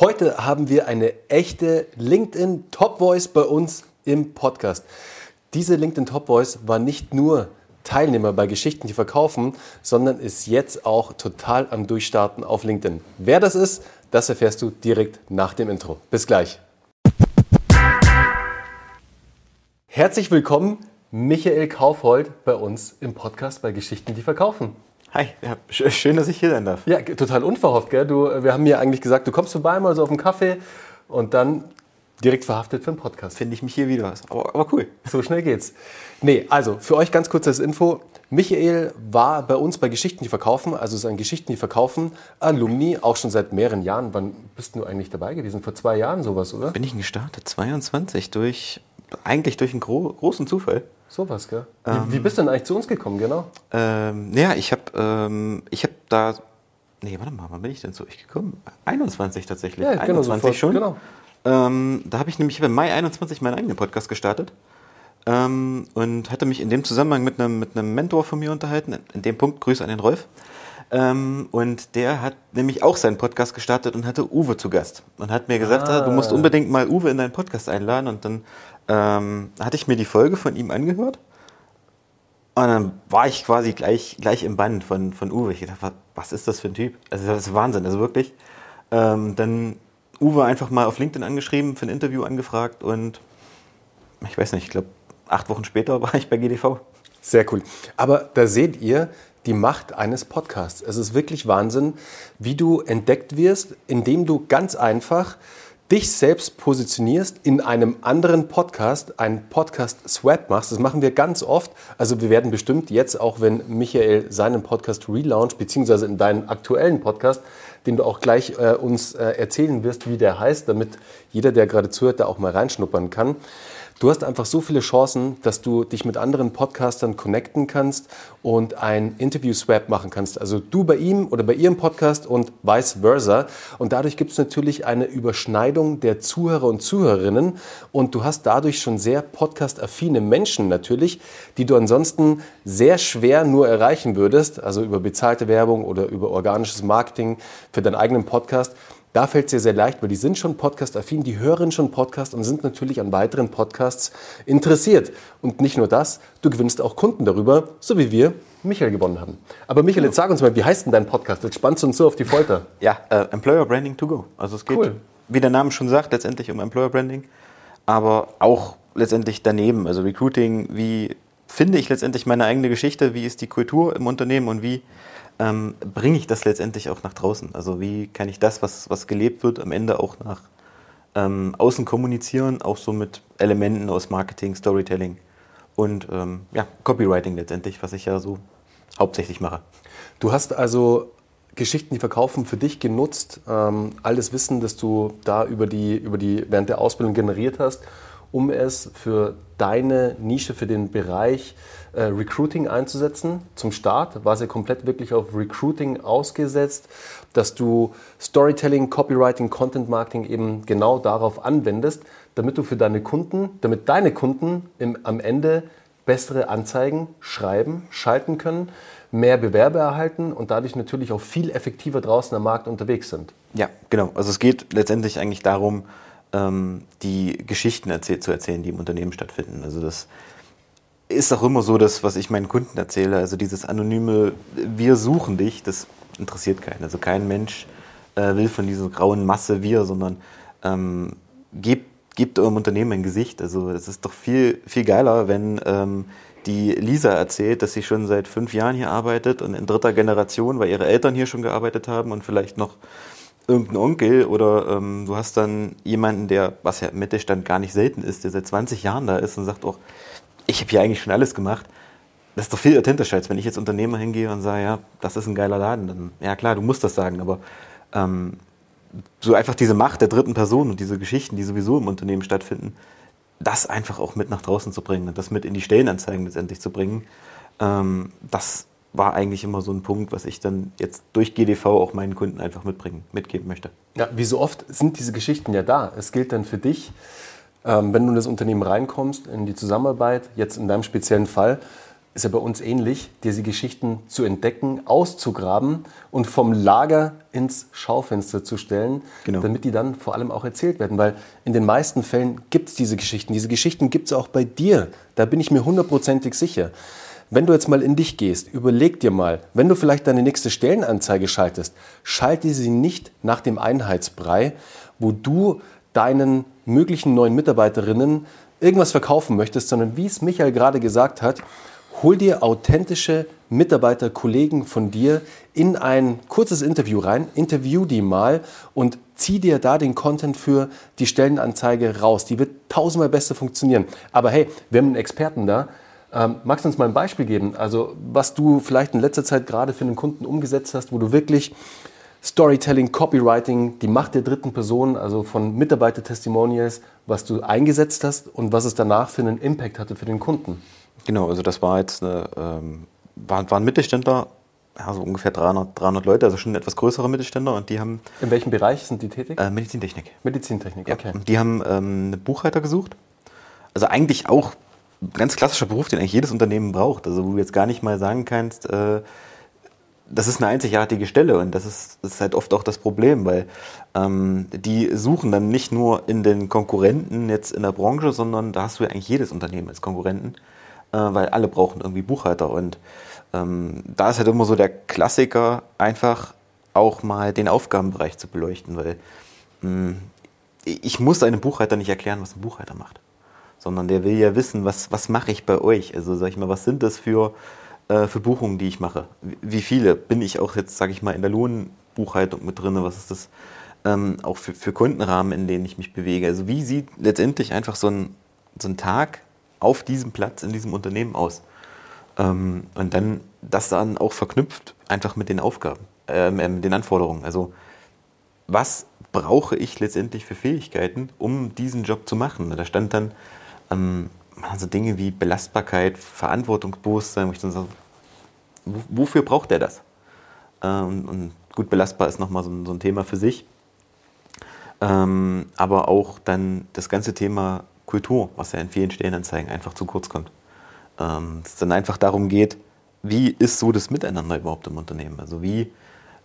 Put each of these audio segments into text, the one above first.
Heute haben wir eine echte LinkedIn Top Voice bei uns im Podcast. Diese LinkedIn Top Voice war nicht nur Teilnehmer bei Geschichten, die verkaufen, sondern ist jetzt auch total am Durchstarten auf LinkedIn. Wer das ist, das erfährst du direkt nach dem Intro. Bis gleich. Herzlich willkommen, Michael Kaufhold, bei uns im Podcast bei Geschichten, die verkaufen. Hi, ja, schön, dass ich hier sein darf. Ja, total unverhofft, gell? Du, wir haben mir eigentlich gesagt, du kommst vorbei mal so auf einen Kaffee und dann direkt verhaftet für einen Podcast. Finde ich mich hier wieder. Aber, aber, cool. So schnell geht's. Nee, also für euch ganz kurz als Info. Michael war bei uns bei Geschichten, die verkaufen, also ist ein Geschichten, die verkaufen, Alumni, auch schon seit mehreren Jahren. Wann bist du eigentlich dabei gewesen? Vor zwei Jahren sowas, oder? Bin ich gestartet? 22, durch, eigentlich durch einen gro großen Zufall. Sowas, gell? Ähm, wie, wie, bist du denn eigentlich zu uns gekommen, genau? Ähm, ja, ich habe ähm, hab da. Nee, warte mal, wann bin ich denn zu euch gekommen? 21 tatsächlich. Ja, 21 genau, schon. Genau. Ähm, da habe ich nämlich im Mai 21 meinen eigenen Podcast gestartet. Ähm, und hatte mich in dem Zusammenhang mit einem, mit einem Mentor von mir unterhalten. In dem Punkt Grüße an den Rolf. Ähm, und der hat nämlich auch seinen Podcast gestartet und hatte Uwe zu Gast. Und hat mir gesagt, ah. du musst unbedingt mal Uwe in deinen Podcast einladen. Und dann ähm, hatte ich mir die Folge von ihm angehört. Und dann war ich quasi gleich, gleich im Band von, von Uwe. Ich dachte, was ist das für ein Typ? Also das ist Wahnsinn, also wirklich. Ähm, dann Uwe einfach mal auf LinkedIn angeschrieben, für ein Interview angefragt und ich weiß nicht, ich glaube, acht Wochen später war ich bei GDV. Sehr cool. Aber da seht ihr die Macht eines Podcasts. Es ist wirklich Wahnsinn, wie du entdeckt wirst, indem du ganz einfach dich selbst positionierst in einem anderen Podcast, einen Podcast-Swap machst. Das machen wir ganz oft. Also wir werden bestimmt jetzt, auch wenn Michael seinen Podcast relauncht, beziehungsweise in deinen aktuellen Podcast, den du auch gleich äh, uns äh, erzählen wirst, wie der heißt, damit jeder, der gerade zuhört, da auch mal reinschnuppern kann. Du hast einfach so viele Chancen, dass du dich mit anderen Podcastern connecten kannst und ein Interview-Swap machen kannst. Also du bei ihm oder bei ihrem Podcast und vice versa. Und dadurch gibt es natürlich eine Überschneidung der Zuhörer und Zuhörerinnen. Und du hast dadurch schon sehr podcast-affine Menschen natürlich, die du ansonsten sehr schwer nur erreichen würdest. Also über bezahlte Werbung oder über organisches Marketing für deinen eigenen Podcast. Da fällt es dir sehr leicht, weil die sind schon podcast-affin, die hören schon Podcast und sind natürlich an weiteren Podcasts interessiert. Und nicht nur das, du gewinnst auch Kunden darüber, so wie wir Michael gewonnen haben. Aber Michael, jetzt sag uns mal, wie heißt denn dein Podcast? Jetzt spannst du uns so auf die Folter. Ja, äh, Employer Branding to go. Also es geht, cool. wie der Name schon sagt, letztendlich um Employer Branding, aber auch letztendlich daneben, also Recruiting, wie finde ich letztendlich meine eigene Geschichte, wie ist die Kultur im Unternehmen und wie ähm, bringe ich das letztendlich auch nach draußen? Also wie kann ich das, was, was gelebt wird, am Ende auch nach ähm, außen kommunizieren, auch so mit Elementen aus Marketing, Storytelling und ähm, ja, Copywriting letztendlich, was ich ja so hauptsächlich mache. Du hast also Geschichten, die verkaufen, für dich genutzt, ähm, alles Wissen, das du da über die, über die während der Ausbildung generiert hast, um es für deine Nische, für den Bereich äh, Recruiting einzusetzen. Zum Start war sie komplett wirklich auf Recruiting ausgesetzt, dass du Storytelling, Copywriting, Content Marketing eben genau darauf anwendest, damit du für deine Kunden, damit deine Kunden im, am Ende bessere Anzeigen schreiben, schalten können, mehr Bewerber erhalten und dadurch natürlich auch viel effektiver draußen am Markt unterwegs sind. Ja, genau. Also es geht letztendlich eigentlich darum, ähm, die Geschichten erzähl zu erzählen, die im Unternehmen stattfinden. Also das ist auch immer so, dass was ich meinen Kunden erzähle, also dieses anonyme Wir suchen dich, das interessiert keinen. Also kein Mensch äh, will von dieser grauen Masse wir, sondern ähm, gebt, gebt eurem Unternehmen ein Gesicht. Also es ist doch viel, viel geiler, wenn ähm, die Lisa erzählt, dass sie schon seit fünf Jahren hier arbeitet und in dritter Generation, weil ihre Eltern hier schon gearbeitet haben und vielleicht noch irgendein Onkel oder ähm, du hast dann jemanden, der, was ja im Mittelstand gar nicht selten ist, der seit 20 Jahren da ist und sagt auch, ich habe hier eigentlich schon alles gemacht. Das ist doch viel authentischer, als wenn ich jetzt Unternehmer hingehe und sage, ja, das ist ein geiler Laden. Dann, ja klar, du musst das sagen, aber ähm, so einfach diese Macht der dritten Person und diese Geschichten, die sowieso im Unternehmen stattfinden, das einfach auch mit nach draußen zu bringen und das mit in die Stellenanzeigen letztendlich zu bringen, ähm, das war eigentlich immer so ein Punkt, was ich dann jetzt durch GDV auch meinen Kunden einfach mitbringen, mitgeben möchte. Ja, wie so oft sind diese Geschichten ja da. Es gilt dann für dich, ähm, wenn du in das Unternehmen reinkommst, in die Zusammenarbeit, jetzt in deinem speziellen Fall, ist ja bei uns ähnlich, diese Geschichten zu entdecken, auszugraben und vom Lager ins Schaufenster zu stellen, genau. damit die dann vor allem auch erzählt werden. Weil in den meisten Fällen gibt es diese Geschichten. Diese Geschichten gibt es auch bei dir. Da bin ich mir hundertprozentig sicher. Wenn du jetzt mal in dich gehst, überleg dir mal, wenn du vielleicht deine nächste Stellenanzeige schaltest, schalte sie nicht nach dem Einheitsbrei, wo du deinen möglichen neuen Mitarbeiterinnen irgendwas verkaufen möchtest, sondern wie es Michael gerade gesagt hat, hol dir authentische Mitarbeiter, Kollegen von dir in ein kurzes Interview rein, interview die mal und zieh dir da den Content für die Stellenanzeige raus. Die wird tausendmal besser funktionieren. Aber hey, wir haben einen Experten da. Ähm, magst du uns mal ein Beispiel geben? Also, was du vielleicht in letzter Zeit gerade für einen Kunden umgesetzt hast, wo du wirklich Storytelling, Copywriting, die Macht der dritten Person, also von Mitarbeiter-Testimonials, was du eingesetzt hast und was es danach für einen Impact hatte für den Kunden. Genau, also das war jetzt eine, ähm, war, waren Mittelständler, ja, so ungefähr 300, 300 Leute, also schon etwas größere Mittelständler und die haben... In welchem Bereich sind die tätig? Äh, Medizintechnik. Medizintechnik, okay. Ja, die haben ähm, eine Buchhalter gesucht. Also eigentlich auch ein ganz klassischer Beruf, den eigentlich jedes Unternehmen braucht. Also wo du jetzt gar nicht mal sagen kannst, äh, das ist eine einzigartige Stelle und das ist, das ist halt oft auch das Problem, weil ähm, die suchen dann nicht nur in den Konkurrenten jetzt in der Branche, sondern da hast du ja eigentlich jedes Unternehmen als Konkurrenten äh, weil alle brauchen irgendwie Buchhalter. Und ähm, da ist halt immer so der Klassiker, einfach auch mal den Aufgabenbereich zu beleuchten, weil mh, hm, ich muss einem Buchhalter nicht erklären, was ein Buchhalter macht, sondern der will ja wissen, was, was mache ich bei euch? Also sag ich mal, was sind das für, äh, für Buchungen, die ich mache? Wie viele? Bin ich auch jetzt, sage ich mal, in der Lohnbuchhaltung mit drin? Was ist das ähm, auch für, für Kundenrahmen, in denen ich mich bewege? Also wie sieht letztendlich einfach so ein, so ein Tag auf diesem Platz in diesem Unternehmen aus. Ähm, und dann das dann auch verknüpft einfach mit den Aufgaben, äh, mit den Anforderungen. Also was brauche ich letztendlich für Fähigkeiten, um diesen Job zu machen? Da stand dann ähm, so Dinge wie Belastbarkeit, Verantwortungsbewusstsein, wo ich dann so, wofür braucht er das? Ähm, und gut, belastbar ist nochmal so, so ein Thema für sich. Ähm, aber auch dann das ganze Thema Kultur, was ja in vielen Stellenanzeigen einfach zu kurz kommt. Ähm, es dann einfach darum geht, wie ist so das Miteinander überhaupt im Unternehmen? Also wie,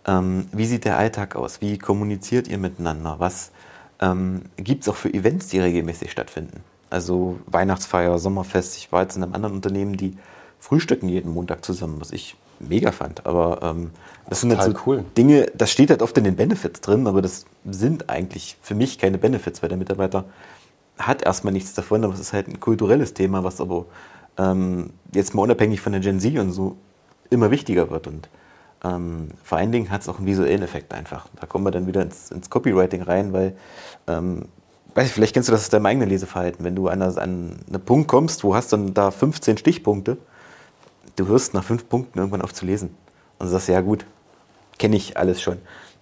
ähm, wie sieht der Alltag aus? Wie kommuniziert ihr miteinander? Was ähm, gibt es auch für Events, die regelmäßig stattfinden? Also Weihnachtsfeier, Sommerfest. Ich war jetzt in einem anderen Unternehmen, die frühstücken jeden Montag zusammen, was ich mega fand. Aber ähm, das sind halt so cool. Dinge, das steht halt oft in den Benefits drin, aber das sind eigentlich für mich keine Benefits, weil der Mitarbeiter hat erstmal nichts davon, aber es ist halt ein kulturelles Thema, was aber ähm, jetzt mal unabhängig von der Gen Z und so immer wichtiger wird. Und ähm, vor allen Dingen hat es auch einen visuellen Effekt einfach. Da kommen wir dann wieder ins, ins Copywriting rein, weil, ähm, weiß ich, vielleicht kennst du das aus deinem eigenen Leseverhalten. Wenn du an, an einen Punkt kommst, wo hast dann da 15 Stichpunkte, du hörst nach fünf Punkten irgendwann auf zu lesen. Und sagst, ja gut, kenne ich alles schon.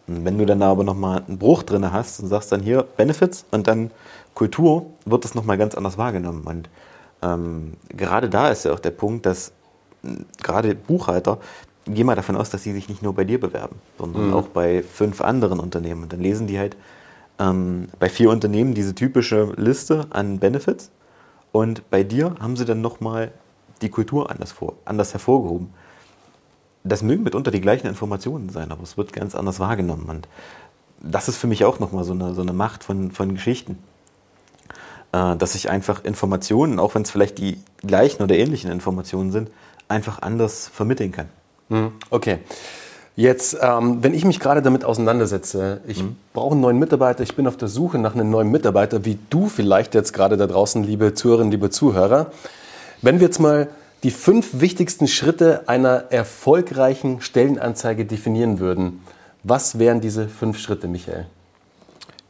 Und wenn du dann aber nochmal einen Bruch drin hast und sagst dann hier Benefits und dann Kultur, wird das nochmal ganz anders wahrgenommen. Und ähm, gerade da ist ja auch der Punkt, dass gerade Buchhalter, geh mal davon aus, dass sie sich nicht nur bei dir bewerben, sondern mhm. auch bei fünf anderen Unternehmen. Und dann lesen die halt ähm, bei vier Unternehmen diese typische Liste an Benefits und bei dir haben sie dann nochmal die Kultur anders, vor, anders hervorgehoben das mögen mitunter die gleichen Informationen sein, aber es wird ganz anders wahrgenommen. Und das ist für mich auch nochmal so eine, so eine Macht von, von Geschichten. Äh, dass ich einfach Informationen, auch wenn es vielleicht die gleichen oder ähnlichen Informationen sind, einfach anders vermitteln kann. Hm, okay. Jetzt, ähm, wenn ich mich gerade damit auseinandersetze, ich mhm. brauche einen neuen Mitarbeiter, ich bin auf der Suche nach einem neuen Mitarbeiter, wie du vielleicht jetzt gerade da draußen, liebe Zuhörerinnen, liebe Zuhörer. Wenn wir jetzt mal die fünf wichtigsten Schritte einer erfolgreichen Stellenanzeige definieren würden, was wären diese fünf Schritte, Michael?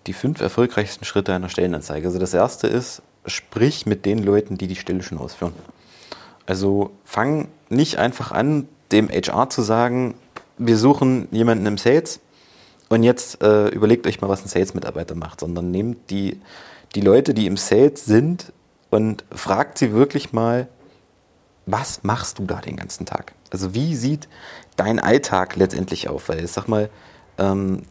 Die fünf erfolgreichsten Schritte einer Stellenanzeige. Also das erste ist, sprich mit den Leuten, die die Stelle schon ausführen. Also fang nicht einfach an, dem HR zu sagen, wir suchen jemanden im Sales und jetzt äh, überlegt euch mal, was ein Sales-Mitarbeiter macht, sondern nehmt die, die Leute, die im Sales sind und fragt sie wirklich mal, was machst du da den ganzen Tag? Also wie sieht dein Alltag letztendlich auf? Weil ich sag mal, ähm,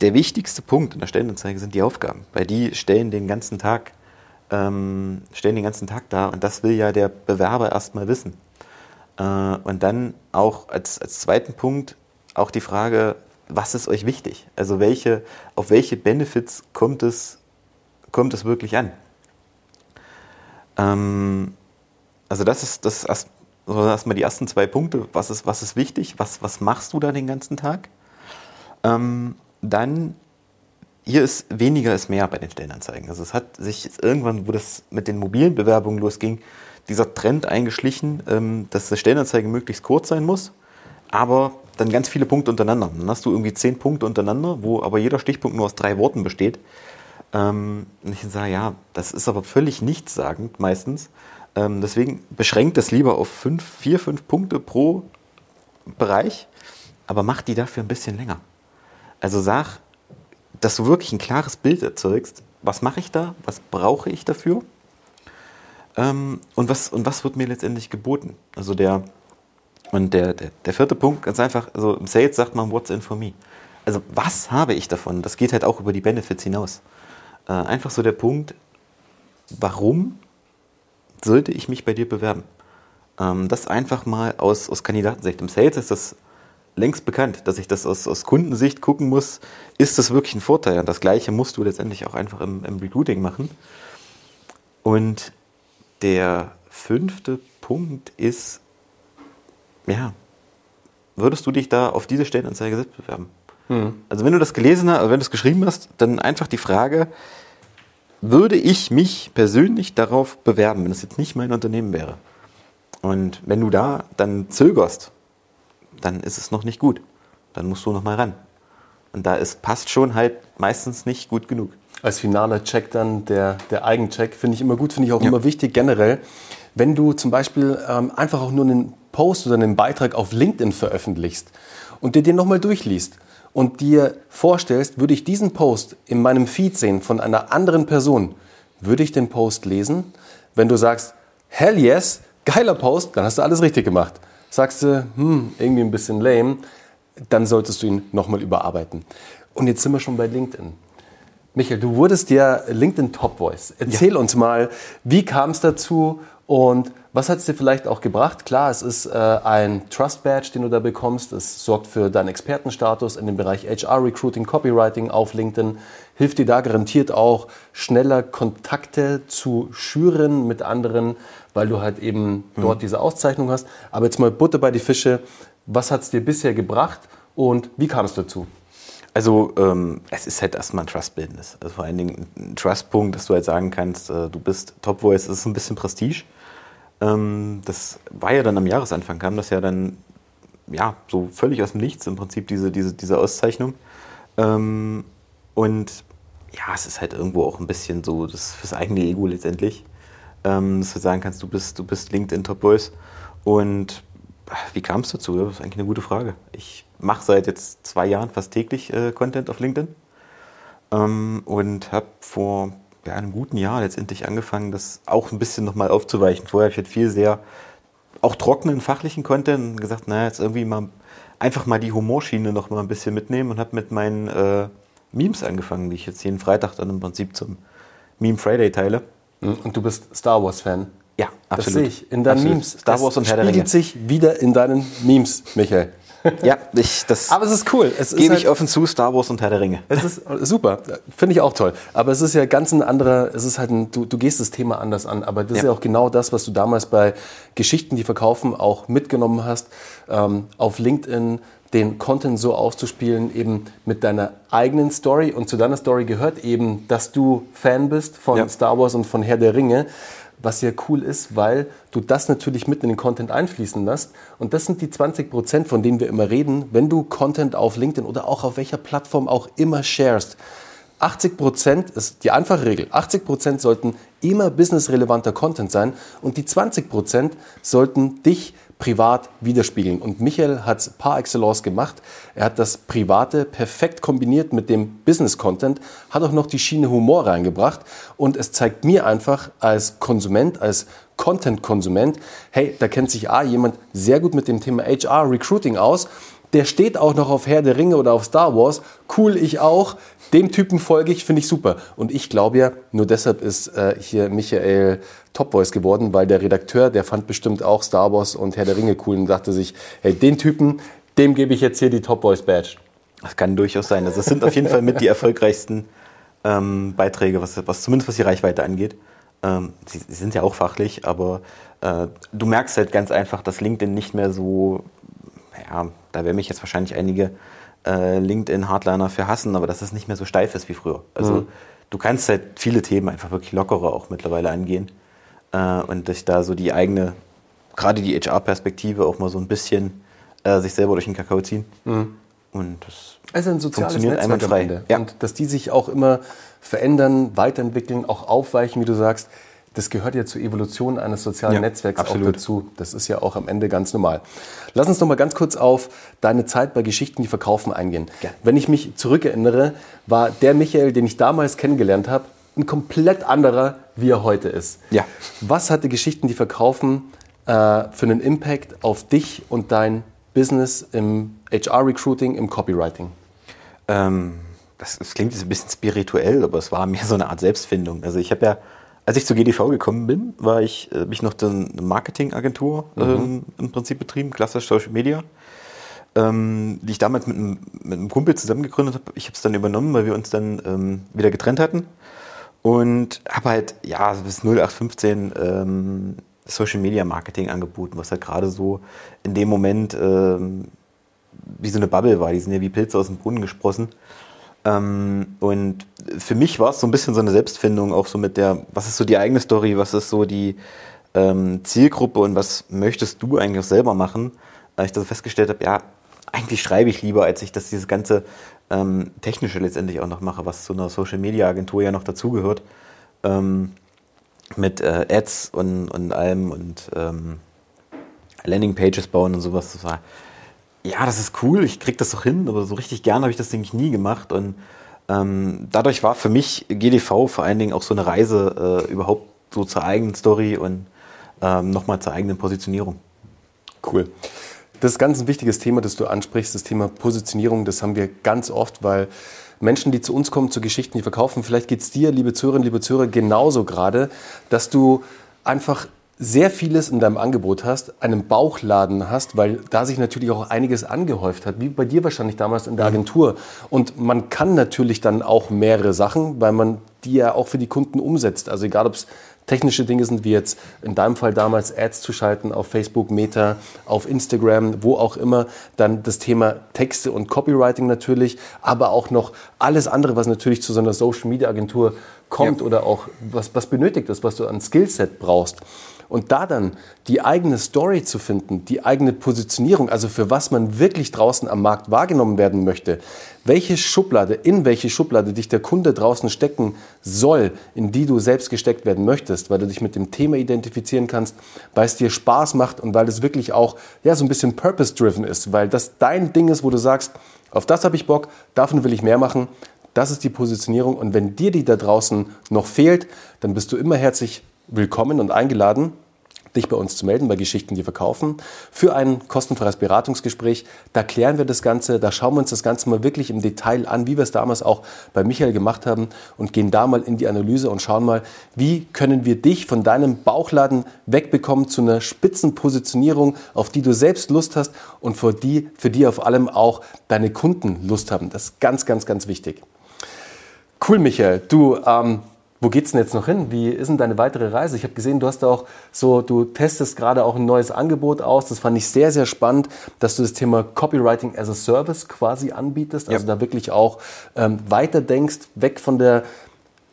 der wichtigste Punkt in der Stellenanzeige sind die Aufgaben, weil die stellen den ganzen Tag, ähm, stellen den ganzen Tag da und das will ja der Bewerber erstmal wissen. Äh, und dann auch als, als zweiten Punkt auch die Frage, was ist euch wichtig? Also welche, auf welche Benefits kommt es, kommt es wirklich an? Ähm, also das ist, das erst, also erstmal die ersten zwei Punkte. Was ist, was ist wichtig? Was, was machst du da den ganzen Tag? Ähm, dann, hier ist weniger ist mehr bei den Stellenanzeigen. Also es hat sich irgendwann, wo das mit den mobilen Bewerbungen losging, dieser Trend eingeschlichen, ähm, dass eine Stellenanzeige möglichst kurz sein muss, aber dann ganz viele Punkte untereinander. Dann hast du irgendwie zehn Punkte untereinander, wo aber jeder Stichpunkt nur aus drei Worten besteht. Ähm, und ich sage, ja, das ist aber völlig nichtssagend meistens. Ähm, deswegen beschränkt das lieber auf fünf, vier, fünf Punkte pro Bereich, aber mach die dafür ein bisschen länger. Also sag, dass du wirklich ein klares Bild erzeugst. Was mache ich da? Was brauche ich dafür? Ähm, und, was, und was wird mir letztendlich geboten? Also der, und der, der, der vierte Punkt, ganz einfach, also im Sales sagt man, what's in for me? Also was habe ich davon? Das geht halt auch über die Benefits hinaus. Äh, einfach so der Punkt, warum sollte ich mich bei dir bewerben? Ähm, das einfach mal aus, aus Kandidatensicht. Im Sales ist das längst bekannt, dass ich das aus, aus Kundensicht gucken muss, ist das wirklich ein Vorteil? Und das Gleiche musst du letztendlich auch einfach im, im Recruiting machen. Und der fünfte Punkt ist, ja, würdest du dich da auf diese Stellenanzeige selbst bewerben? Mhm. Also wenn du das gelesen hast, also wenn du es geschrieben hast, dann einfach die Frage, würde ich mich persönlich darauf bewerben, wenn es jetzt nicht mein Unternehmen wäre? Und wenn du da dann zögerst, dann ist es noch nicht gut. Dann musst du noch mal ran. Und da ist passt schon halt meistens nicht gut genug. Als finaler Check dann der, der Eigencheck finde ich immer gut, finde ich auch ja. immer wichtig generell. Wenn du zum Beispiel ähm, einfach auch nur einen Post oder einen Beitrag auf LinkedIn veröffentlichst und dir den nochmal durchliest und dir vorstellst, würde ich diesen Post in meinem Feed sehen von einer anderen Person, würde ich den Post lesen? Wenn du sagst, hell yes, geiler Post, dann hast du alles richtig gemacht. Sagst du, hm, irgendwie ein bisschen lame, dann solltest du ihn nochmal überarbeiten. Und jetzt sind wir schon bei LinkedIn. Michael, du wurdest ja LinkedIn Top Voice. Erzähl ja. uns mal, wie kam es dazu und was hat es dir vielleicht auch gebracht? Klar, es ist äh, ein Trust Badge, den du da bekommst. Es sorgt für deinen Expertenstatus in dem Bereich HR Recruiting, Copywriting auf LinkedIn. Hilft dir da garantiert auch schneller Kontakte zu schüren mit anderen weil du halt eben mhm. dort diese Auszeichnung hast. Aber jetzt mal Butter bei die Fische. Was hat es dir bisher gebracht und wie kam es dazu? Also ähm, es ist halt erstmal ein Trust-Business. Also vor allen Dingen ein Trust-Punkt, dass du halt sagen kannst, äh, du bist Top Voice, das ist ein bisschen Prestige. Ähm, das war ja dann am Jahresanfang, kam das ja dann ja so völlig aus dem Nichts im Prinzip, diese, diese, diese Auszeichnung. Ähm, und ja, es ist halt irgendwo auch ein bisschen so das fürs eigene Ego letztendlich ähm, dass du sagen kannst, du bist, du bist LinkedIn Top Boys. Und wie kam es dazu? Das ist eigentlich eine gute Frage. Ich mache seit jetzt zwei Jahren fast täglich äh, Content auf LinkedIn ähm, und habe vor ja, einem guten Jahr letztendlich angefangen, das auch ein bisschen nochmal aufzuweichen. Vorher habe ich halt viel sehr auch trockenen fachlichen Content und gesagt, naja, jetzt irgendwie mal einfach mal die Humorschiene noch mal ein bisschen mitnehmen und habe mit meinen äh, Memes angefangen, die ich jetzt jeden Freitag dann im Prinzip zum Meme Friday teile. Und du bist Star Wars-Fan. Ja, absolut. Das sehe ich in deinen absolut. Memes. Star Wars und Herr der Ringe. spiegelt sich wieder in deinen Memes, Michael. Ja, ich, das aber es ist cool. Es gebe halt, ich offen zu, Star Wars und Herr der Ringe. Es ist super, finde ich auch toll. Aber es ist ja ganz ein anderer, es ist halt ein, du, du gehst das Thema anders an. Aber das ja. ist ja auch genau das, was du damals bei Geschichten, die verkaufen, auch mitgenommen hast. Ähm, auf LinkedIn den Content so auszuspielen, eben mit deiner eigenen Story. Und zu deiner Story gehört eben, dass du Fan bist von ja. Star Wars und von Herr der Ringe. Was ja cool ist, weil du das natürlich mit in den Content einfließen lässt. Und das sind die 20 Prozent, von denen wir immer reden, wenn du Content auf LinkedIn oder auch auf welcher Plattform auch immer sharest. 80 Prozent ist die einfache Regel. 80 Prozent sollten immer businessrelevanter Content sein und die 20 Prozent sollten dich privat widerspiegeln. Und Michael hat es par excellence gemacht. Er hat das Private perfekt kombiniert mit dem Business-Content, hat auch noch die Schiene Humor reingebracht und es zeigt mir einfach als Konsument, als Content-Konsument, hey, da kennt sich A, jemand sehr gut mit dem Thema HR, Recruiting aus, der steht auch noch auf Herr der Ringe oder auf Star Wars. Cool, ich auch. Dem Typen folge ich, finde ich super. Und ich glaube ja, nur deshalb ist äh, hier Michael Top Voice geworden, weil der Redakteur, der fand bestimmt auch Star Wars und Herr der Ringe cool und dachte sich, hey, den Typen, dem gebe ich jetzt hier die Top Voice Badge. Das kann durchaus sein. Also es sind auf jeden Fall mit die erfolgreichsten ähm, Beiträge, was, was zumindest was die Reichweite angeht. Ähm, sie, sie, sind ja auch fachlich, aber äh, du merkst halt ganz einfach, dass LinkedIn nicht mehr so, ja, da werden mich jetzt wahrscheinlich einige äh, LinkedIn-Hardliner für hassen, aber dass es nicht mehr so steif ist wie früher. Also mhm. du kannst halt viele Themen einfach wirklich lockerer auch mittlerweile angehen äh, und dich da so die eigene, gerade die HR-Perspektive auch mal so ein bisschen äh, sich selber durch den Kakao ziehen. Mhm. Und das also ein soziales funktioniert Netzwerk einwandfrei. Ja. Und dass die sich auch immer verändern, weiterentwickeln, auch aufweichen, wie du sagst, das gehört ja zur Evolution eines sozialen ja, Netzwerks absolut. auch dazu. Das ist ja auch am Ende ganz normal. Lass uns noch mal ganz kurz auf deine Zeit bei Geschichten, die verkaufen, eingehen. Ja. Wenn ich mich zurückerinnere, war der Michael, den ich damals kennengelernt habe, ein komplett anderer, wie er heute ist. Ja. Was hatte Geschichten, die verkaufen, äh, für einen Impact auf dich und dein Business im HR-Recruiting, im Copywriting? Ähm, das, das, klingt jetzt ein bisschen spirituell, aber es war mehr so eine Art Selbstfindung. Also ich habe ja, als ich zur GDV gekommen bin, war ich, äh, habe ich noch eine Marketingagentur mhm. ähm, im Prinzip betrieben, klassisch Social Media, ähm, die ich damals mit einem, mit einem Kumpel zusammen gegründet habe. Ich habe es dann übernommen, weil wir uns dann ähm, wieder getrennt hatten und habe halt ja bis 0815 ähm, Social Media Marketing angeboten, was halt gerade so in dem Moment ähm, wie so eine Bubble war. Die sind ja wie Pilze aus dem Brunnen gesprossen. Ähm, und für mich war es so ein bisschen so eine Selbstfindung, auch so mit der, was ist so die eigene Story, was ist so die ähm, Zielgruppe und was möchtest du eigentlich selber machen? Weil ich da so festgestellt habe, ja, eigentlich schreibe ich lieber, als ich das dieses ganze ähm, Technische letztendlich auch noch mache, was zu einer Social Media Agentur ja noch dazugehört. Ähm, mit äh, Ads und, und allem und ähm, Landingpages bauen und sowas. Das war, ja, das ist cool, ich krieg das doch hin, aber so richtig gern habe ich das, ich, nie gemacht. Und ähm, dadurch war für mich GDV vor allen Dingen auch so eine Reise äh, überhaupt so zur eigenen Story und ähm, nochmal zur eigenen Positionierung. Cool. Das ist ganz ein wichtiges Thema, das du ansprichst, das Thema Positionierung. Das haben wir ganz oft, weil Menschen, die zu uns kommen, zu Geschichten, die verkaufen, vielleicht geht es dir, liebe Zuhörerinnen, liebe Zuhörer, genauso gerade, dass du einfach sehr vieles in deinem Angebot hast, einen Bauchladen hast, weil da sich natürlich auch einiges angehäuft hat, wie bei dir wahrscheinlich damals in der mhm. Agentur. Und man kann natürlich dann auch mehrere Sachen, weil man die ja auch für die Kunden umsetzt. Also egal, ob es technische Dinge sind, wie jetzt in deinem Fall damals Ads zu schalten auf Facebook, Meta, auf Instagram, wo auch immer. Dann das Thema Texte und Copywriting natürlich, aber auch noch alles andere, was natürlich zu so einer Social Media Agentur kommt ja. oder auch was, was benötigt ist, was du an Skillset brauchst. Und da dann die eigene Story zu finden, die eigene Positionierung, also für was man wirklich draußen am Markt wahrgenommen werden möchte, welche Schublade, in welche Schublade dich der Kunde draußen stecken soll, in die du selbst gesteckt werden möchtest, weil du dich mit dem Thema identifizieren kannst, weil es dir Spaß macht und weil es wirklich auch ja, so ein bisschen purpose-driven ist, weil das dein Ding ist, wo du sagst, auf das habe ich Bock, davon will ich mehr machen. Das ist die Positionierung. Und wenn dir die da draußen noch fehlt, dann bist du immer herzlich willkommen und eingeladen, dich bei uns zu melden, bei Geschichten, die verkaufen, für ein kostenfreies Beratungsgespräch. Da klären wir das Ganze, da schauen wir uns das Ganze mal wirklich im Detail an, wie wir es damals auch bei Michael gemacht haben und gehen da mal in die Analyse und schauen mal, wie können wir dich von deinem Bauchladen wegbekommen zu einer Spitzenpositionierung, auf die du selbst Lust hast und für die, für die auf allem auch deine Kunden Lust haben. Das ist ganz, ganz, ganz wichtig. Cool, Michael. Du, ähm, wo geht's denn jetzt noch hin? Wie ist denn deine weitere Reise? Ich habe gesehen, du hast auch so, du testest gerade auch ein neues Angebot aus. Das fand ich sehr, sehr spannend, dass du das Thema Copywriting as a Service quasi anbietest. Also ja. da wirklich auch ähm, weiter denkst, weg von der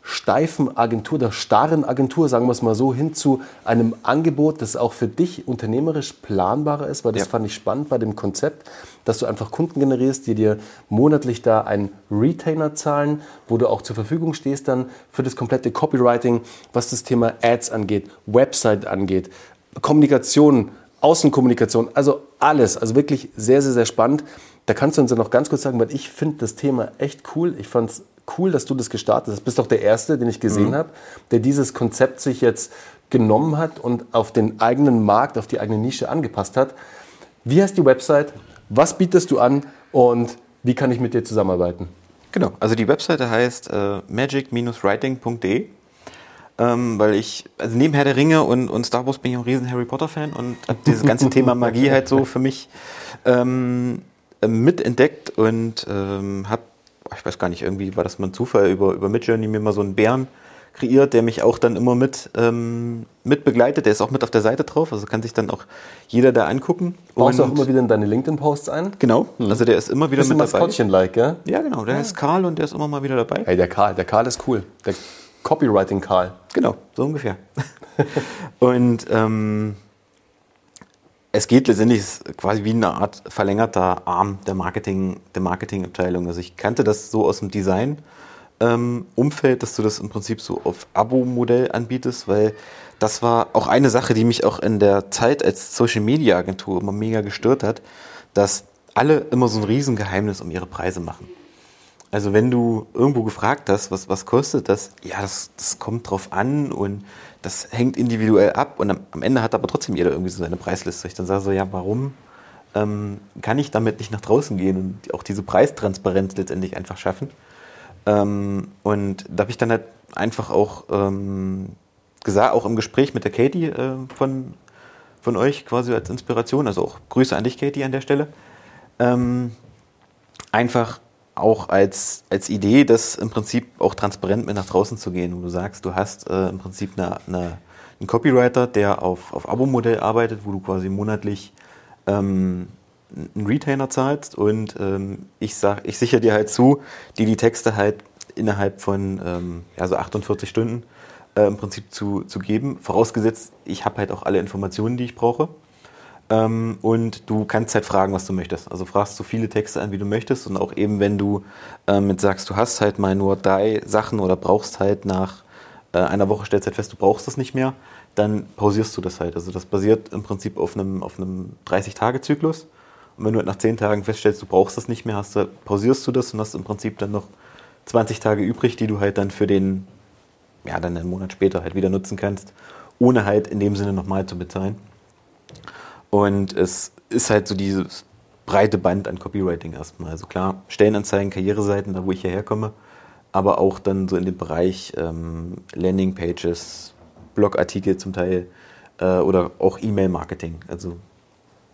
steifen Agentur, der starren Agentur, sagen wir es mal so, hin zu einem Angebot, das auch für dich unternehmerisch planbarer ist, weil das ja. fand ich spannend bei dem Konzept, dass du einfach Kunden generierst, die dir monatlich da einen Retainer zahlen, wo du auch zur Verfügung stehst dann für das komplette Copywriting, was das Thema Ads angeht, Website angeht, Kommunikation, Außenkommunikation, also alles, also wirklich sehr, sehr, sehr spannend. Da kannst du uns ja noch ganz kurz sagen, weil ich finde das Thema echt cool. Ich fand es cool, dass du das gestartet hast. Du bist doch der Erste, den ich gesehen mhm. habe, der dieses Konzept sich jetzt genommen hat und auf den eigenen Markt, auf die eigene Nische angepasst hat. Wie heißt die Website? Was bietest du an und wie kann ich mit dir zusammenarbeiten? Genau, also die Webseite heißt äh, magic-writing.de, ähm, weil ich, also neben Herr der Ringe und, und Star Wars bin ich auch ein riesen Harry Potter-Fan und habe dieses ganze Thema Magie halt so für mich ähm, mitentdeckt und ähm, habe, ich weiß gar nicht, irgendwie war das mal ein Zufall, über, über Midjourney mir mal so einen Bären kreiert, der mich auch dann immer mit, ähm, mit begleitet. Der ist auch mit auf der Seite drauf, also kann sich dann auch jeder da angucken. Baust du auch immer wieder in deine LinkedIn-Posts ein? Genau, hm. also der ist immer wieder Bisschen mit dabei. Maskottchen-like, gell? Ja, genau, der ja. ist Karl und der ist immer mal wieder dabei. Hey, der Karl, der Karl ist cool. Der Copywriting Karl. Genau, so ungefähr. und ähm, es geht letztendlich quasi wie eine Art verlängerter Arm der Marketing, der Marketingabteilung. Also ich kannte das so aus dem Design ähm, Umfeld, dass du das im Prinzip so auf Abo-Modell anbietest, weil das war auch eine Sache, die mich auch in der Zeit als Social Media Agentur immer mega gestört hat, dass alle immer so ein Riesengeheimnis um ihre Preise machen. Also wenn du irgendwo gefragt hast, was, was kostet das, ja, das, das kommt drauf an und das hängt individuell ab und am, am Ende hat aber trotzdem jeder irgendwie so seine Preisliste. Ich dann sage so, ja, warum ähm, kann ich damit nicht nach draußen gehen und auch diese Preistransparenz letztendlich einfach schaffen? Ähm, und da habe ich dann halt einfach auch ähm, gesagt, auch im Gespräch mit der Katie äh, von, von euch quasi als Inspiration, also auch Grüße an dich, Katie, an der Stelle, ähm, einfach auch als, als Idee, das im Prinzip auch transparent mit nach draußen zu gehen, wo du sagst, du hast äh, im Prinzip eine, eine, einen Copywriter, der auf, auf Abo-Modell arbeitet, wo du quasi monatlich ähm, einen Retainer zahlst und ähm, ich sag, ich sichere dir halt zu, die die Texte halt innerhalb von ähm, ja, so 48 Stunden äh, im Prinzip zu, zu geben. Vorausgesetzt, ich habe halt auch alle Informationen, die ich brauche. Ähm, und du kannst halt fragen, was du möchtest. Also fragst so viele Texte an, wie du möchtest. Und auch eben, wenn du ähm, mit sagst, du hast halt mal nur drei Sachen oder brauchst halt nach äh, einer Woche, stellst halt fest, du brauchst das nicht mehr, dann pausierst du das halt. Also das basiert im Prinzip auf einem, auf einem 30-Tage-Zyklus. Und wenn du halt nach 10 Tagen feststellst, du brauchst das nicht mehr, hast pausierst du das und hast im Prinzip dann noch 20 Tage übrig, die du halt dann für den, ja, dann einen Monat später halt wieder nutzen kannst, ohne halt in dem Sinne nochmal zu bezahlen. Und es ist halt so dieses breite Band an Copywriting erstmal. Also klar, Stellenanzeigen, Karriereseiten, da wo ich hierher komme, aber auch dann so in dem Bereich ähm, Landingpages, Blogartikel zum Teil äh, oder auch E-Mail-Marketing. Also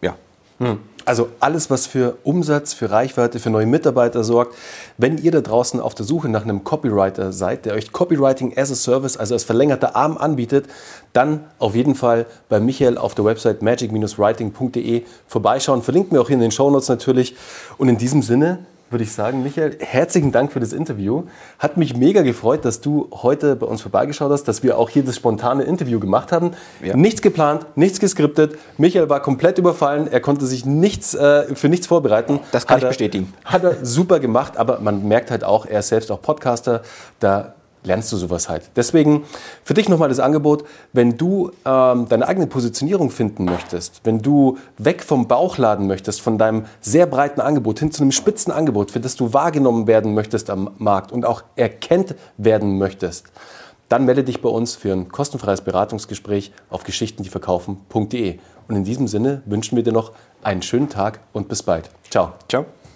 ja. Hm. Also alles, was für Umsatz, für Reichweite, für neue Mitarbeiter sorgt. Wenn ihr da draußen auf der Suche nach einem Copywriter seid, der euch Copywriting as a Service, also als verlängerter Arm anbietet, dann auf jeden Fall bei Michael auf der Website magic-writing.de vorbeischauen. Verlinkt mir auch hier in den Shownotes natürlich. Und in diesem Sinne würde ich sagen, Michael, herzlichen Dank für das Interview. Hat mich mega gefreut, dass du heute bei uns vorbeigeschaut hast, dass wir auch hier das spontane Interview gemacht haben. Ja. Nichts geplant, nichts geskriptet. Michael war komplett überfallen. Er konnte sich nichts, äh, für nichts vorbereiten. Das kann hat ich bestätigen. Er, hat er super gemacht, aber man merkt halt auch, er ist selbst auch Podcaster. Da lernst du sowas halt. Deswegen für dich nochmal das Angebot, wenn du ähm, deine eigene Positionierung finden möchtest, wenn du weg vom Bauchladen möchtest, von deinem sehr breiten Angebot hin zu einem spitzen Angebot, für das du wahrgenommen werden möchtest am Markt und auch erkennt werden möchtest, dann melde dich bei uns für ein kostenfreies Beratungsgespräch auf geschichtendieverkaufen.de. Und in diesem Sinne wünschen wir dir noch einen schönen Tag und bis bald. Ciao. Ciao.